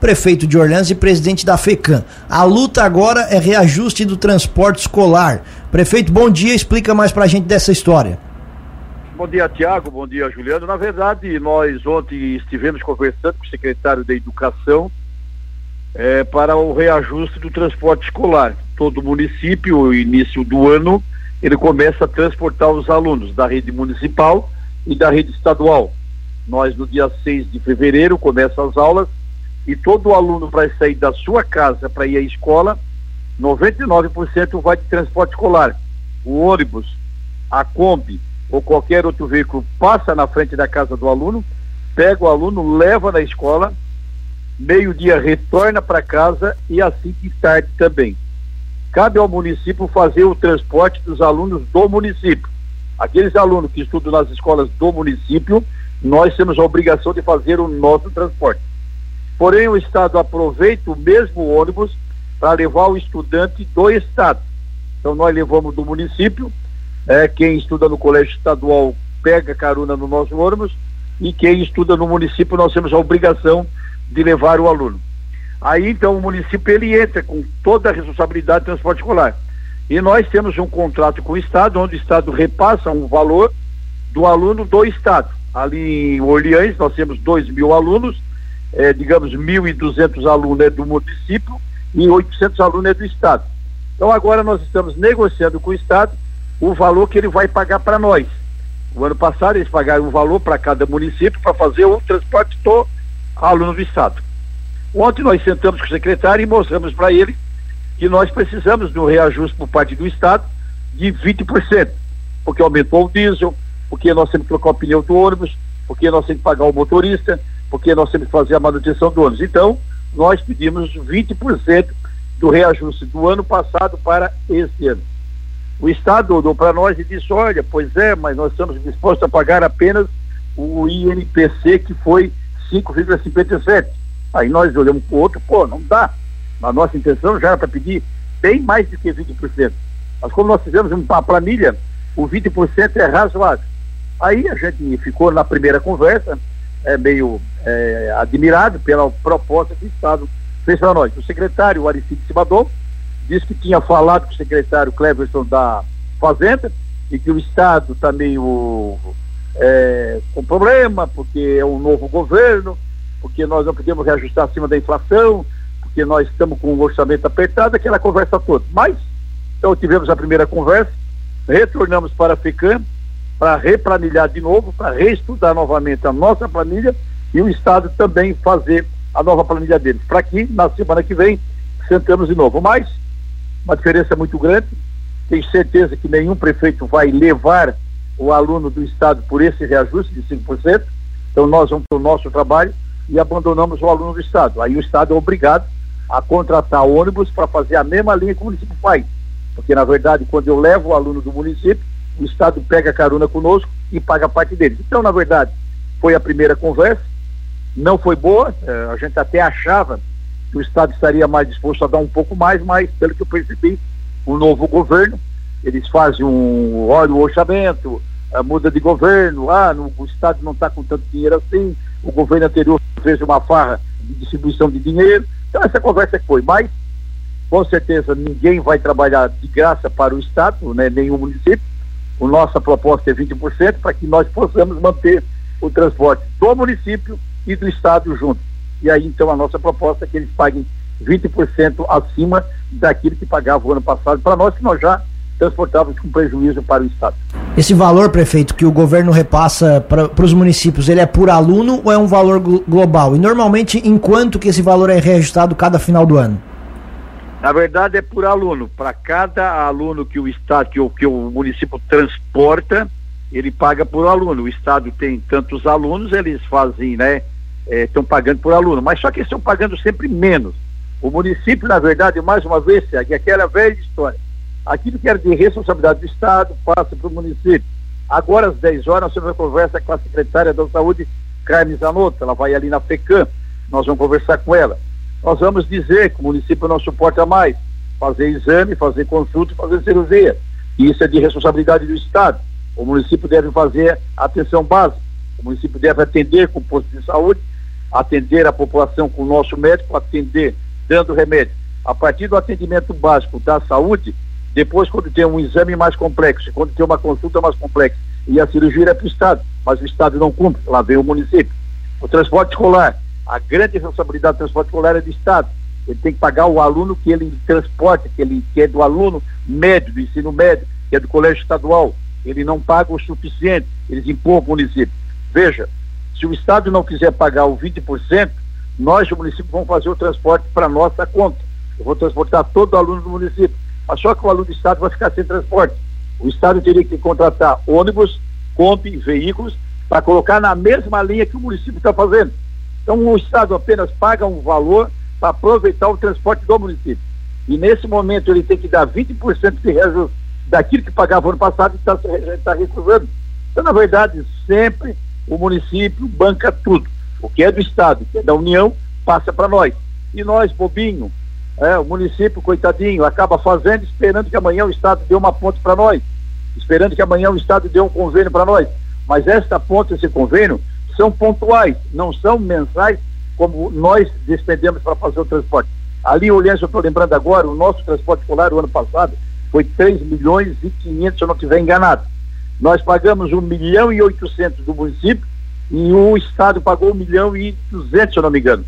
prefeito de Orleans e presidente da FECAM. A luta agora é reajuste do transporte escolar. Prefeito, bom dia, explica mais pra gente dessa história. Bom dia, Tiago, bom dia, Juliano. Na verdade, nós ontem estivemos conversando com o secretário da Educação é, para o reajuste do transporte escolar. Todo município, no início do ano, ele começa a transportar os alunos da rede municipal e da rede estadual. Nós, no dia 6 de fevereiro, começam as aulas e todo aluno vai sair da sua casa para ir à escola, 99% vai de transporte escolar. O ônibus, a Kombi ou qualquer outro veículo passa na frente da casa do aluno, pega o aluno, leva na escola, meio-dia retorna para casa e assim de tarde também. Cabe ao município fazer o transporte dos alunos do município. Aqueles alunos que estudam nas escolas do município, nós temos a obrigação de fazer o nosso transporte. Porém, o Estado aproveita o mesmo ônibus para levar o estudante do Estado. Então, nós levamos do município, é, quem estuda no colégio estadual pega carona no nosso ônibus, e quem estuda no município, nós temos a obrigação de levar o aluno. Aí, então, o município ele entra com toda a responsabilidade de transporte escolar. E nós temos um contrato com o Estado, onde o Estado repassa um valor do aluno do Estado. Ali em Orleans, nós temos 2 mil alunos, é, digamos, 1.200 alunos é do município e 800 alunos é do Estado. Então, agora nós estamos negociando com o Estado o valor que ele vai pagar para nós. O ano passado, eles pagaram um valor para cada município para fazer o transporte do aluno do Estado. Ontem nós sentamos com o secretário e mostramos para ele que nós precisamos de um reajuste por parte do Estado de 20%, porque aumentou o diesel, porque nós temos que trocar o pneu do ônibus, porque nós temos que pagar o motorista, porque nós temos que fazer a manutenção do ônibus. Então, nós pedimos 20% do reajuste do ano passado para este ano. O Estado olhou para nós e disse, olha, pois é, mas nós estamos dispostos a pagar apenas o INPC, que foi 5,57. Aí nós olhamos para o outro, pô, não dá. A nossa intenção já era para pedir bem mais do que 20%. Mas como nós fizemos uma planilha, o 20% é razoável. Aí a gente ficou na primeira conversa, é, meio é, admirado pela proposta que o Estado fez para nós. O secretário Aristide Simadon disse que tinha falado com o secretário Cleverson da Fazenda e que o Estado está meio é, com problema, porque é um novo governo, porque nós não podemos reajustar acima da inflação, porque nós estamos com o orçamento apertado, aquela conversa toda. Mas, então tivemos a primeira conversa, retornamos para a FECAM para replanilhar de novo, para reestudar novamente a nossa planilha e o Estado também fazer a nova planilha deles, para que na semana que vem sentamos de novo. Mas, uma diferença muito grande, tenho certeza que nenhum prefeito vai levar o aluno do Estado por esse reajuste de 5%, então nós vamos para o nosso trabalho e abandonamos o aluno do Estado. Aí o Estado é obrigado a contratar ônibus para fazer a mesma linha que o município faz. Porque, na verdade, quando eu levo o aluno do município, o Estado pega carona conosco e paga parte deles. Então, na verdade, foi a primeira conversa, não foi boa, eh, a gente até achava que o Estado estaria mais disposto a dar um pouco mais, mas, pelo que eu percebi, o novo governo, eles fazem um, olha o orçamento, muda de governo, ah, no, o Estado não está com tanto dinheiro assim, o governo anterior fez uma farra de distribuição de dinheiro, então essa conversa que foi, mas com certeza ninguém vai trabalhar de graça para o Estado, né, nenhum município. A nossa proposta é 20% para que nós possamos manter o transporte do município e do Estado juntos. E aí então a nossa proposta é que eles paguem 20% acima daquilo que pagavam o ano passado para nós, que nós já transportávamos com prejuízo para o Estado. Esse valor, prefeito, que o governo repassa para os municípios, ele é por aluno ou é um valor global? E normalmente, em quanto que esse valor é reajustado cada final do ano? Na verdade, é por aluno. Para cada aluno que o Estado, que o, que o município transporta, ele paga por aluno. O Estado tem tantos alunos, eles fazem, né? Estão é, pagando por aluno. Mas só que estão pagando sempre menos. O município, na verdade, mais uma vez, é aquela velha história Aquilo que era de responsabilidade do Estado passa para o município. Agora, às 10 horas, nós temos uma conversa com a secretária da Saúde, Carmen Zanotto. Ela vai ali na FECAM, nós vamos conversar com ela. Nós vamos dizer que o município não suporta mais fazer exame, fazer consulta, fazer cirurgia. E isso é de responsabilidade do Estado. O município deve fazer atenção básica. O município deve atender com o posto de saúde atender a população com o nosso médico, atender dando remédio. A partir do atendimento básico da saúde, depois quando tem um exame mais complexo, quando tem uma consulta mais complexa, e a cirurgia é para o Estado, mas o Estado não cumpre, lá vem o município. O transporte escolar, a grande responsabilidade do transporte escolar é do Estado. Ele tem que pagar o aluno que ele transporta, que, ele, que é do aluno médio, do ensino médio, que é do colégio estadual. Ele não paga o suficiente, eles empurram o município. Veja, se o Estado não quiser pagar o 20%, nós, o município, vamos fazer o transporte para nossa conta. Eu vou transportar todo aluno do município. Mas só que o aluno do Estado vai ficar sem transporte. O Estado teria que contratar ônibus, Kombi, veículos, para colocar na mesma linha que o município está fazendo. Então o Estado apenas paga um valor para aproveitar o transporte do município. E nesse momento ele tem que dar 20% de reajuste daquilo que pagava ano passado e está tá recusando. Então, na verdade, sempre o município banca tudo. O que é do Estado, o que é da União, passa para nós. E nós, bobinho, é, o município, coitadinho, acaba fazendo, esperando que amanhã o Estado dê uma ponte para nós. Esperando que amanhã o Estado dê um convênio para nós. Mas esta ponte, esse convênio, são pontuais, não são mensais, como nós despendemos para fazer o transporte. Ali, olhando, eu estou lembrando agora, o nosso transporte escolar, o ano passado, foi 3 milhões e 500, se eu não estiver enganado. Nós pagamos 1 milhão e 800 do município e o Estado pagou 1 milhão e 200, se eu não me engano.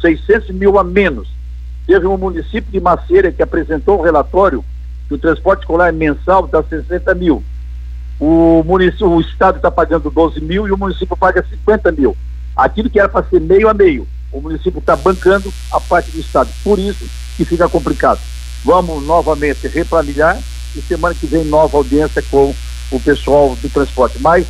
600 mil a menos. Teve um município de Maceira que apresentou um relatório que o transporte escolar mensal está 60 mil. O, município, o Estado está pagando 12 mil e o município paga 50 mil. Aquilo que era para ser meio a meio, o município está bancando a parte do Estado. Por isso que fica complicado. Vamos novamente replanilhar e semana que vem nova audiência com o pessoal do transporte. Mas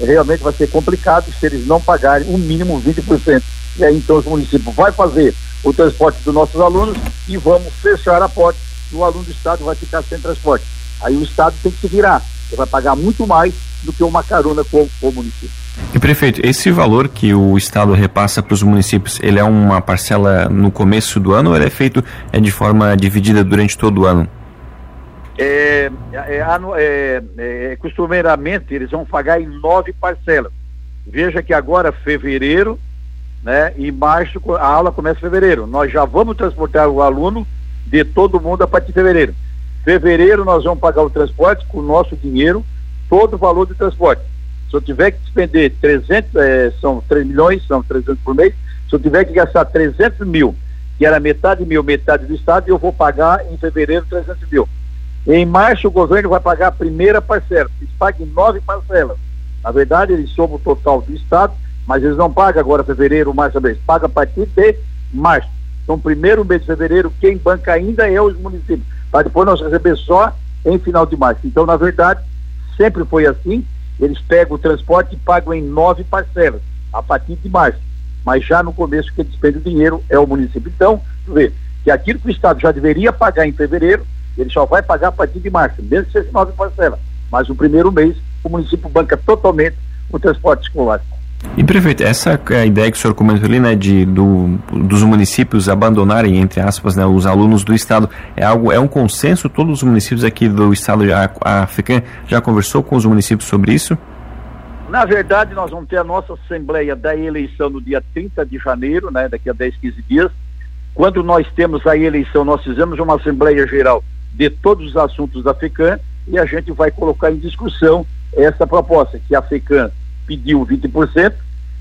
realmente vai ser complicado se eles não pagarem o um mínimo 20%. E aí então os municípios vai fazer o transporte dos nossos alunos e vamos fechar a porta e o aluno do Estado vai ficar sem transporte. Aí o Estado tem que se virar, ele vai pagar muito mais do que uma carona com o município. E prefeito, esse valor que o Estado repassa para os municípios, ele é uma parcela no começo do ano ou ele é feito é de forma dividida durante todo o ano? é, é, é, é, costumeiramente eles vão pagar em nove parcelas. Veja que agora fevereiro, né, e março a aula começa em fevereiro. Nós já vamos transportar o aluno de todo mundo a partir de fevereiro. Fevereiro nós vamos pagar o transporte com o nosso dinheiro, todo o valor do transporte. Se eu tiver que despender 300, é, são 3 milhões, são 300 por mês, se eu tiver que gastar 300 mil, que era metade mil, metade do Estado, eu vou pagar em fevereiro 300 mil. Em março, o governo vai pagar a primeira parcela. Eles pagam nove parcelas. Na verdade, eles somam o total do Estado, mas eles não pagam agora fevereiro, março, mês. Pagam a partir de março. Então, primeiro mês de fevereiro, quem banca ainda é os municípios. Para depois nós receber só em final de março. Então, na verdade, sempre foi assim. Eles pegam o transporte e pagam em nove parcelas, a partir de março. Mas já no começo, quem despende o dinheiro é o município. Então, vê que aquilo que o Estado já deveria pagar em fevereiro, ele só vai pagar a partir de março, mesmo que seja nove parcelas. Mas no primeiro mês, o município banca totalmente o transporte escolar. E prefeito, essa é a ideia que o senhor comentou ali, né, de do, dos municípios abandonarem, entre aspas, né, os alunos do estado, é algo, é um consenso, todos os municípios aqui do estado africano já conversou com os municípios sobre isso? Na verdade, nós vamos ter a nossa assembleia da eleição no dia 30 de janeiro, né, daqui a 10, 15 dias. Quando nós temos a eleição, nós fizemos uma assembleia geral de todos os assuntos da FECAM e a gente vai colocar em discussão essa proposta, que a FECAM pediu 20%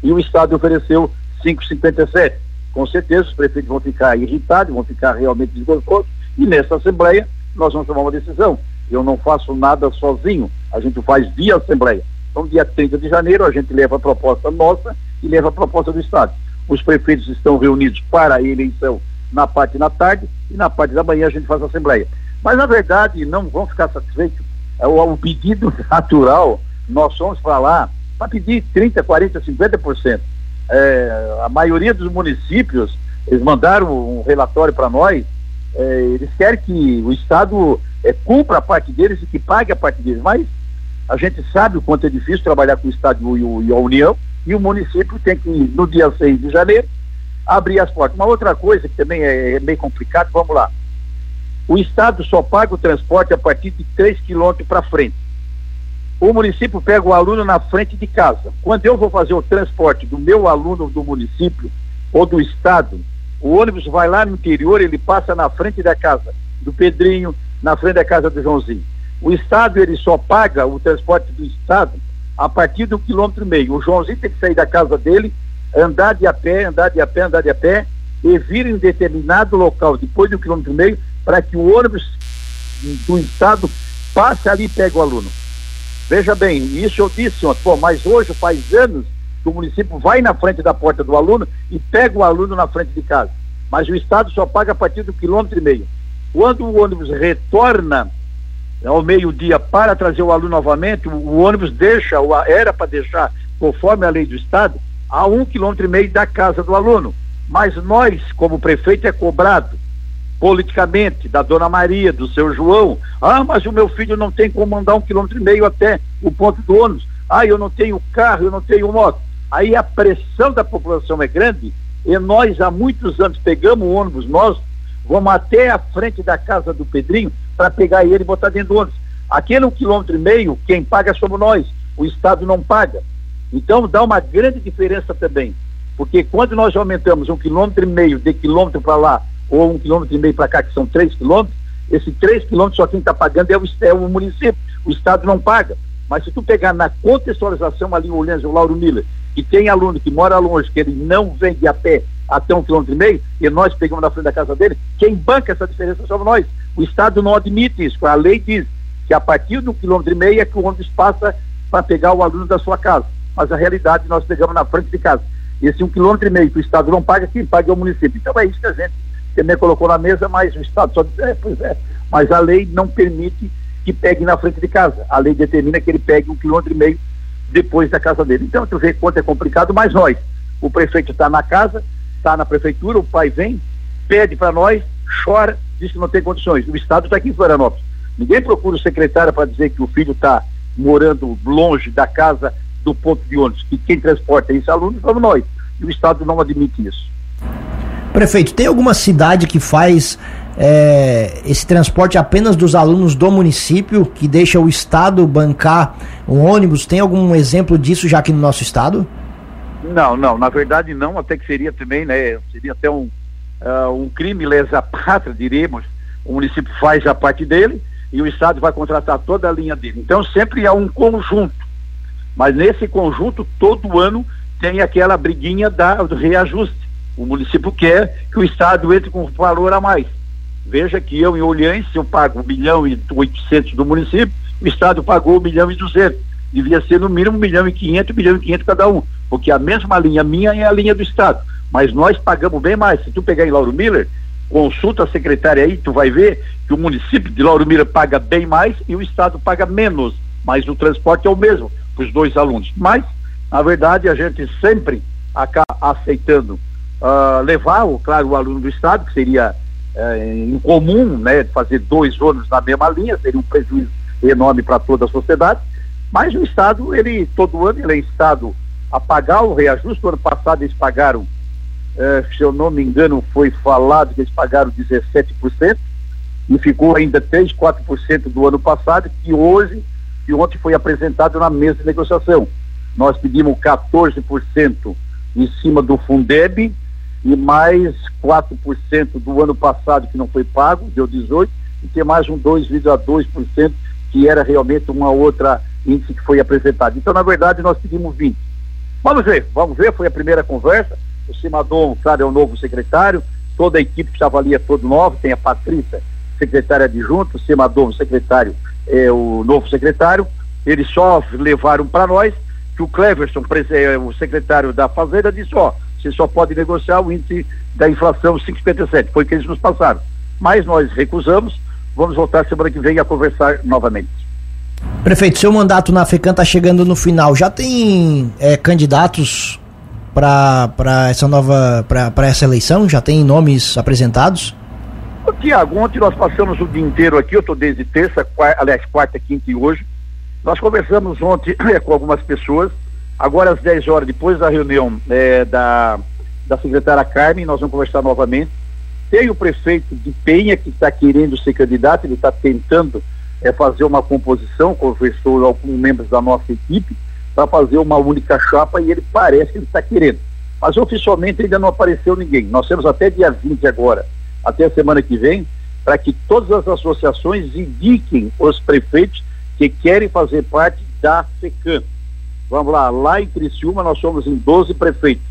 e o Estado ofereceu 5,57%. Com certeza os prefeitos vão ficar irritados, vão ficar realmente desgostosos e nessa Assembleia nós vamos tomar uma decisão. Eu não faço nada sozinho, a gente faz via Assembleia. Então, dia 30 de janeiro, a gente leva a proposta nossa e leva a proposta do Estado. Os prefeitos estão reunidos para a eleição na parte da tarde e na parte da manhã a gente faz a Assembleia. Mas, na verdade, não vão ficar satisfeitos. É o, o pedido natural, nós fomos para lá para pedir 30%, 40%, 50%. É, a maioria dos municípios, eles mandaram um relatório para nós, é, eles querem que o Estado é, cumpra a parte deles e que pague a parte deles, mas a gente sabe o quanto é difícil trabalhar com o Estado e, o, e a União, e o município tem que, no dia 6 de janeiro, abrir as portas. Uma outra coisa que também é, é meio complicado, vamos lá. O Estado só paga o transporte a partir de 3 quilômetros para frente. O município pega o aluno na frente de casa. Quando eu vou fazer o transporte do meu aluno do município ou do estado, o ônibus vai lá no interior, ele passa na frente da casa do Pedrinho, na frente da casa do Joãozinho. O estado ele só paga o transporte do estado a partir um quilômetro e meio. O Joãozinho tem que sair da casa dele, andar de a pé, andar de a pé, andar de a pé e vir em determinado local depois de um quilômetro e meio para que o ônibus do estado passe ali e pegue o aluno. Veja bem, isso eu disse ontem, pô, mas hoje faz anos que o município vai na frente da porta do aluno e pega o aluno na frente de casa. Mas o Estado só paga a partir do quilômetro e meio. Quando o ônibus retorna ao meio-dia para trazer o aluno novamente, o, ônibus deixa, era para deixar, conforme a lei do Estado, a um quilômetro e meio da casa do aluno. Mas nós, como prefeito, é cobrado politicamente, da dona Maria, do seu João. Ah, mas o meu filho não tem como andar um quilômetro e meio até o ponto do ônibus. Ah, eu não tenho carro, eu não tenho moto. Aí a pressão da população é grande e nós há muitos anos pegamos o ônibus, nós vamos até a frente da casa do Pedrinho para pegar ele e botar dentro do ônibus. Aquele um quilômetro e meio, quem paga somos nós, o Estado não paga. Então dá uma grande diferença também. Porque quando nós aumentamos um quilômetro e meio de quilômetro para lá ou um quilômetro e meio para cá, que são três quilômetros, esse três quilômetros só quem está pagando é o, é o município, o Estado não paga. Mas se tu pegar na contextualização ali, o Lauro Miller, que tem aluno que mora longe, que ele não vem de a pé até um quilômetro e meio, e nós pegamos na frente da casa dele, quem banca essa diferença somos nós. O Estado não admite isso, a lei diz que a partir do quilômetro e meio é que o ônibus passa para pegar o aluno da sua casa. Mas a realidade nós pegamos na frente de casa. Esse um quilômetro e meio que o Estado não paga, quem paga é o município. Então é isso que a gente também colocou na mesa, mas o Estado só é, pois é, mas a lei não permite que pegue na frente de casa. A lei determina que ele pegue um quilômetro e meio depois da casa dele. Então, tu vê quanto é complicado, mas nós, o prefeito está na casa, está na prefeitura, o pai vem, pede para nós, chora, diz que não tem condições. O Estado está aqui em Florianópolis. Ninguém procura o secretário para dizer que o filho está morando longe da casa do ponto de ônibus, que quem transporta esse aluno somos nós. E o Estado não admite isso. Prefeito, tem alguma cidade que faz é, esse transporte apenas dos alunos do município, que deixa o Estado bancar um ônibus? Tem algum exemplo disso já aqui no nosso Estado? Não, não, na verdade não, até que seria também, né, seria até um, uh, um crime lesa pátria, diríamos, o município faz a parte dele e o Estado vai contratar toda a linha dele. Então sempre é um conjunto, mas nesse conjunto todo ano tem aquela briguinha da, do reajuste. O município quer que o Estado entre com valor a mais. Veja que eu, em Olhães, eu pago 1 milhão e 800 do município, o Estado pagou 1 milhão e 200. Devia ser no mínimo 1 milhão e 500, 1 milhão e 500 cada um. Porque a mesma linha minha é a linha do Estado. Mas nós pagamos bem mais. Se tu pegar em Lauro Miller, consulta a secretária aí, tu vai ver que o município de Lauro Miller paga bem mais e o Estado paga menos. Mas o transporte é o mesmo para os dois alunos. Mas, na verdade, a gente sempre acaba aceitando uh, levar, o, claro, o aluno do Estado, que seria uh, incomum, né, fazer dois ônibus na mesma linha, seria um prejuízo enorme para toda a sociedade, mas o Estado, ele, todo ano, ele é Estado a pagar o reajuste, o ano passado eles pagaram, uh, se eu não me engano, foi falado que eles pagaram 17%, e ficou ainda 3, 4% do ano passado, que hoje, que ontem foi apresentado na mesa de negociação. Nós pedimos 14% em cima do Fundeb, e mais 4% do ano passado que não foi pago, deu 18%, e tem mais um 2,2% que era realmente uma outra índice que foi apresentado. Então, na verdade, nós pedimos 20%. Vamos ver, vamos ver, foi a primeira conversa. O Simadon, claro, é o novo secretário, toda a equipe que estava ali é todo novo, tem a Patrícia, secretária adjunta, o Simadon, secretário, é o novo secretário. Eles só levaram para nós que o Cleverson, é, o secretário da Fazenda, disse, ó, você só pode negociar o índice da inflação 5,57. Foi o que eles nos passaram. Mas nós recusamos. Vamos voltar semana que vem a conversar novamente. Prefeito, seu mandato na FECAM está chegando no final. Já tem é, candidatos para essa nova para essa eleição? Já tem nomes apresentados? Tiago, ontem nós passamos o dia inteiro aqui, eu estou desde terça, aliás, quarta, quinta e hoje. Nós conversamos ontem com algumas pessoas Agora, às 10 horas, depois da reunião é, da, da secretária Carmen, nós vamos conversar novamente. Tem o prefeito de Penha, que está querendo ser candidato, ele está tentando é fazer uma composição, conversou com membros da nossa equipe, para fazer uma única chapa e ele parece que ele está querendo. Mas oficialmente ainda não apareceu ninguém. Nós temos até dia 20 agora, até a semana que vem, para que todas as associações indiquem os prefeitos que querem fazer parte da FECAM. Vamos lá, lá em Criciúma nós somos em 12 prefeitos.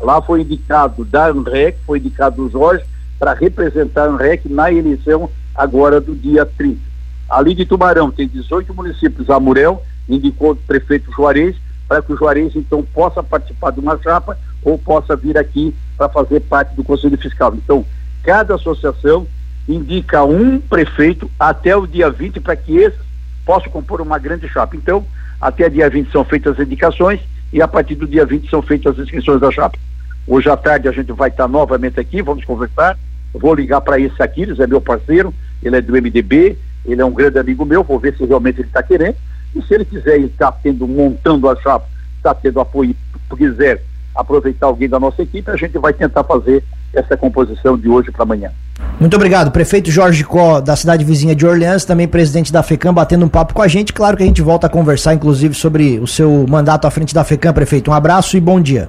Lá foi indicado da ANREC, foi indicado o Jorge, para representar a ANREC na eleição agora do dia 30. Ali de Tubarão tem 18 municípios, Amurel indicou o prefeito Juarez, para que o Juarez então possa participar de uma chapa ou possa vir aqui para fazer parte do Conselho Fiscal. Então, cada associação indica um prefeito até o dia 20 para que esses possam compor uma grande chapa. Então, até dia 20 são feitas as indicações e a partir do dia 20 são feitas as inscrições da chapa. Hoje à tarde a gente vai estar novamente aqui, vamos conversar. Vou ligar para esse Aquiles, é meu parceiro, ele é do MDB, ele é um grande amigo meu, vou ver se realmente ele está querendo. E se ele quiser estar tendo, montando a chapa, está tendo apoio, quiser aproveitar alguém da nossa equipe, a gente vai tentar fazer essa composição de hoje para amanhã. Muito obrigado, prefeito Jorge Có, da cidade vizinha de Orleans, também presidente da FECAM, batendo um papo com a gente. Claro que a gente volta a conversar, inclusive, sobre o seu mandato à frente da FECAM, prefeito. Um abraço e bom dia.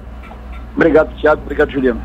Obrigado, Tiago. Obrigado, Juliano.